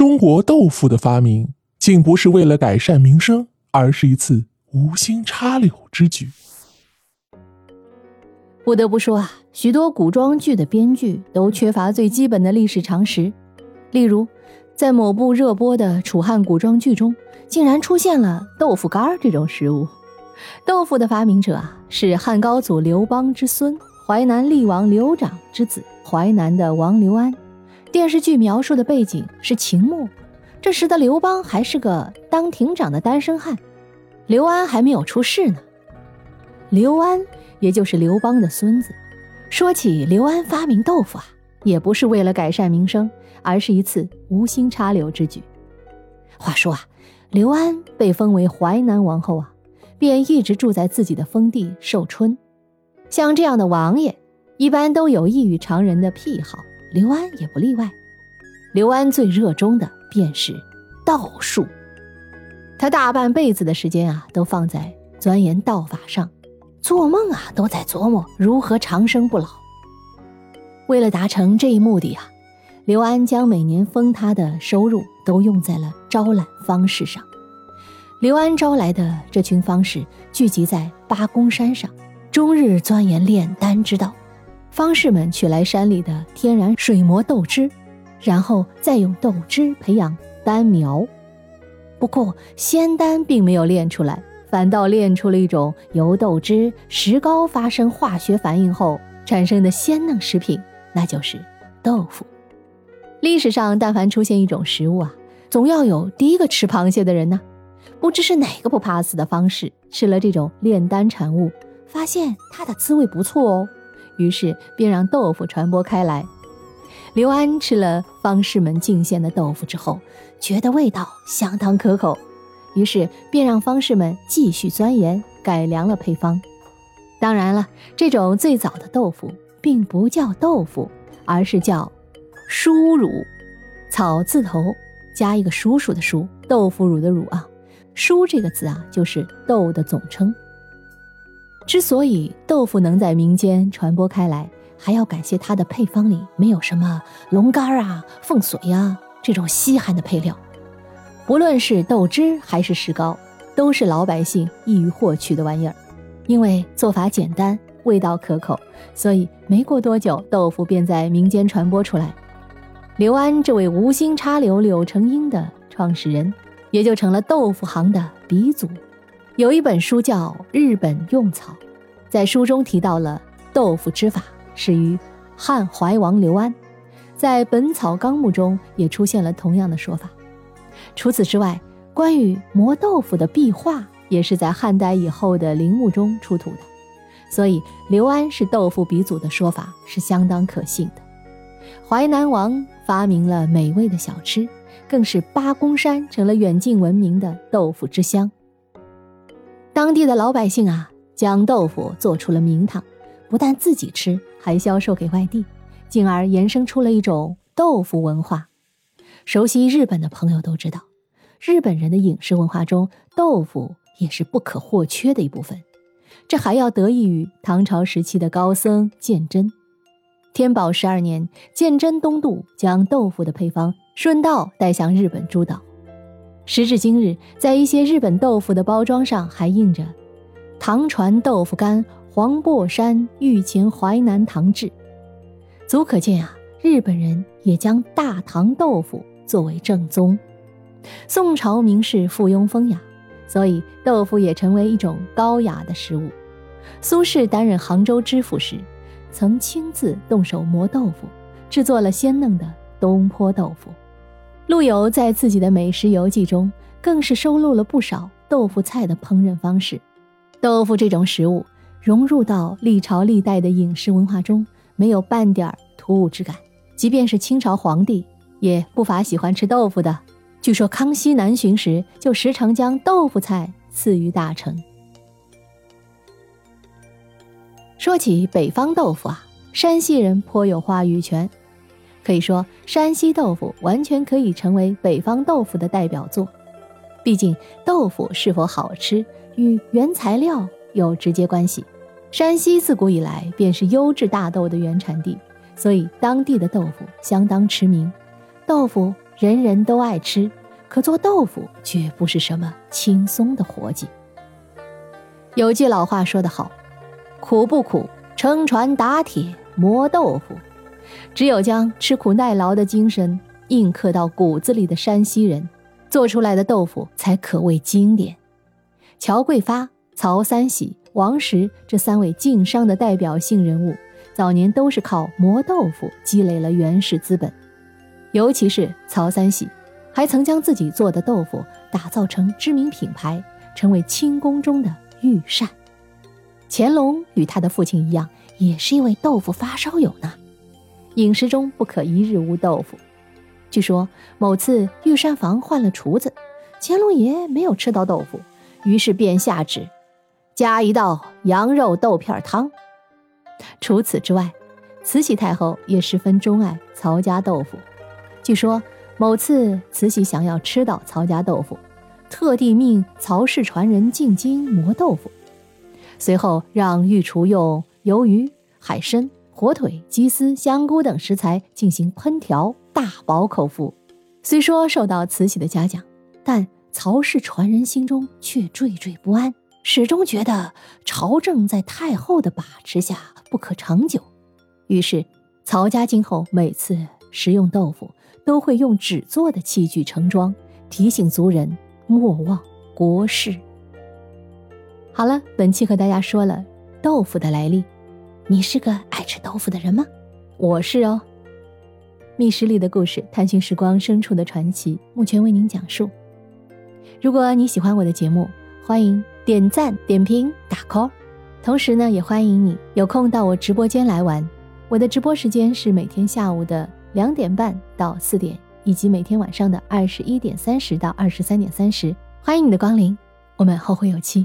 中国豆腐的发明，竟不是为了改善民生，而是一次无心插柳之举。不得不说啊，许多古装剧的编剧都缺乏最基本的历史常识。例如，在某部热播的楚汉古装剧中，竟然出现了豆腐干这种食物。豆腐的发明者啊，是汉高祖刘邦之孙，淮南厉王刘长之子，淮南的王刘安。电视剧描述的背景是秦末，这时的刘邦还是个当亭长的单身汉，刘安还没有出世呢。刘安也就是刘邦的孙子。说起刘安发明豆腐啊，也不是为了改善民生，而是一次无心插柳之举。话说啊，刘安被封为淮南王后啊，便一直住在自己的封地寿春。像这样的王爷，一般都有异于常人的癖好。刘安也不例外。刘安最热衷的便是道术，他大半辈子的时间啊，都放在钻研道法上，做梦啊都在琢磨如何长生不老。为了达成这一目的啊，刘安将每年封他的收入都用在了招揽方士上。刘安招来的这群方士聚集在八公山上，终日钻研炼丹之道。方士们取来山里的天然水磨豆汁，然后再用豆汁培养丹苗。不过仙丹并没有炼出来，反倒炼出了一种由豆汁、石膏发生化学反应后产生的鲜嫩食品，那就是豆腐。历史上，但凡出现一种食物啊，总要有第一个吃螃蟹的人呢。不知是哪个不怕死的方士吃了这种炼丹产物，发现它的滋味不错哦。于是便让豆腐传播开来。刘安吃了方士们进献的豆腐之后，觉得味道相当可口，于是便让方士们继续钻研改良了配方。当然了，这种最早的豆腐并不叫豆腐，而是叫叔乳，草字头加一个叔叔的叔，豆腐乳的乳啊。叔这个字啊，就是豆的总称。之所以豆腐能在民间传播开来，还要感谢它的配方里没有什么龙肝啊、凤髓呀这种稀罕的配料。不论是豆汁还是石膏，都是老百姓易于获取的玩意儿。因为做法简单，味道可口，所以没过多久，豆腐便在民间传播出来。刘安这位无心插柳柳成荫的创始人，也就成了豆腐行的鼻祖。有一本书叫《日本用草》，在书中提到了豆腐之法始于汉怀王刘安，在《本草纲目》中也出现了同样的说法。除此之外，关于磨豆腐的壁画也是在汉代以后的陵墓中出土的，所以刘安是豆腐鼻祖的说法是相当可信的。淮南王发明了美味的小吃，更是八公山成了远近闻名的豆腐之乡。当地的老百姓啊，将豆腐做出了名堂，不但自己吃，还销售给外地，进而延伸出了一种豆腐文化。熟悉日本的朋友都知道，日本人的饮食文化中，豆腐也是不可或缺的一部分。这还要得益于唐朝时期的高僧鉴真。天宝十二年，鉴真东渡，将豆腐的配方顺道带向日本诸岛。时至今日，在一些日本豆腐的包装上还印着“唐传豆腐干，黄檗山御前淮南唐制”，足可见啊，日本人也将大唐豆腐作为正宗。宋朝名士附庸风雅，所以豆腐也成为一种高雅的食物。苏轼担任杭州知府时，曾亲自动手磨豆腐，制作了鲜嫩的东坡豆腐。陆游在自己的美食游记中，更是收录了不少豆腐菜的烹饪方式。豆腐这种食物融入到历朝历代的饮食文化中，没有半点突兀之感。即便是清朝皇帝，也不乏喜欢吃豆腐的。据说康熙南巡时，就时常将豆腐菜赐予大臣。说起北方豆腐啊，山西人颇有话语权。可以说，山西豆腐完全可以成为北方豆腐的代表作。毕竟，豆腐是否好吃与原材料有直接关系。山西自古以来便是优质大豆的原产地，所以当地的豆腐相当驰名。豆腐人人都爱吃，可做豆腐却不是什么轻松的活计。有句老话说得好：“苦不苦，撑船打铁磨豆腐。”只有将吃苦耐劳的精神印刻到骨子里的山西人，做出来的豆腐才可谓经典。乔桂发、曹三喜、王石这三位晋商的代表性人物，早年都是靠磨豆腐积累了原始资本。尤其是曹三喜，还曾将自己做的豆腐打造成知名品牌，成为清宫中的御膳。乾隆与他的父亲一样，也是一位豆腐发烧友呢。饮食中不可一日无豆腐。据说某次御膳房换了厨子，乾隆爷没有吃到豆腐，于是便下旨加一道羊肉豆片汤。除此之外，慈禧太后也十分钟爱曹家豆腐。据说某次慈禧想要吃到曹家豆腐，特地命曹氏传人进京磨豆腐，随后让御厨用鱿鱼、海参。火腿、鸡丝、香菇等食材进行烹调，大饱口福。虽说受到慈禧的嘉奖，但曹氏传人心中却惴惴不安，始终觉得朝政在太后的把持下不可长久。于是，曹家今后每次食用豆腐，都会用纸做的器具盛装，提醒族人莫忘国事。好了，本期和大家说了豆腐的来历。你是个爱吃豆腐的人吗？我是哦。密室里的故事，探寻时光深处的传奇，目前为您讲述。如果你喜欢我的节目，欢迎点赞、点评、打 call。同时呢，也欢迎你有空到我直播间来玩。我的直播时间是每天下午的两点半到四点，以及每天晚上的二十一点三十到二十三点三十。欢迎你的光临，我们后会有期。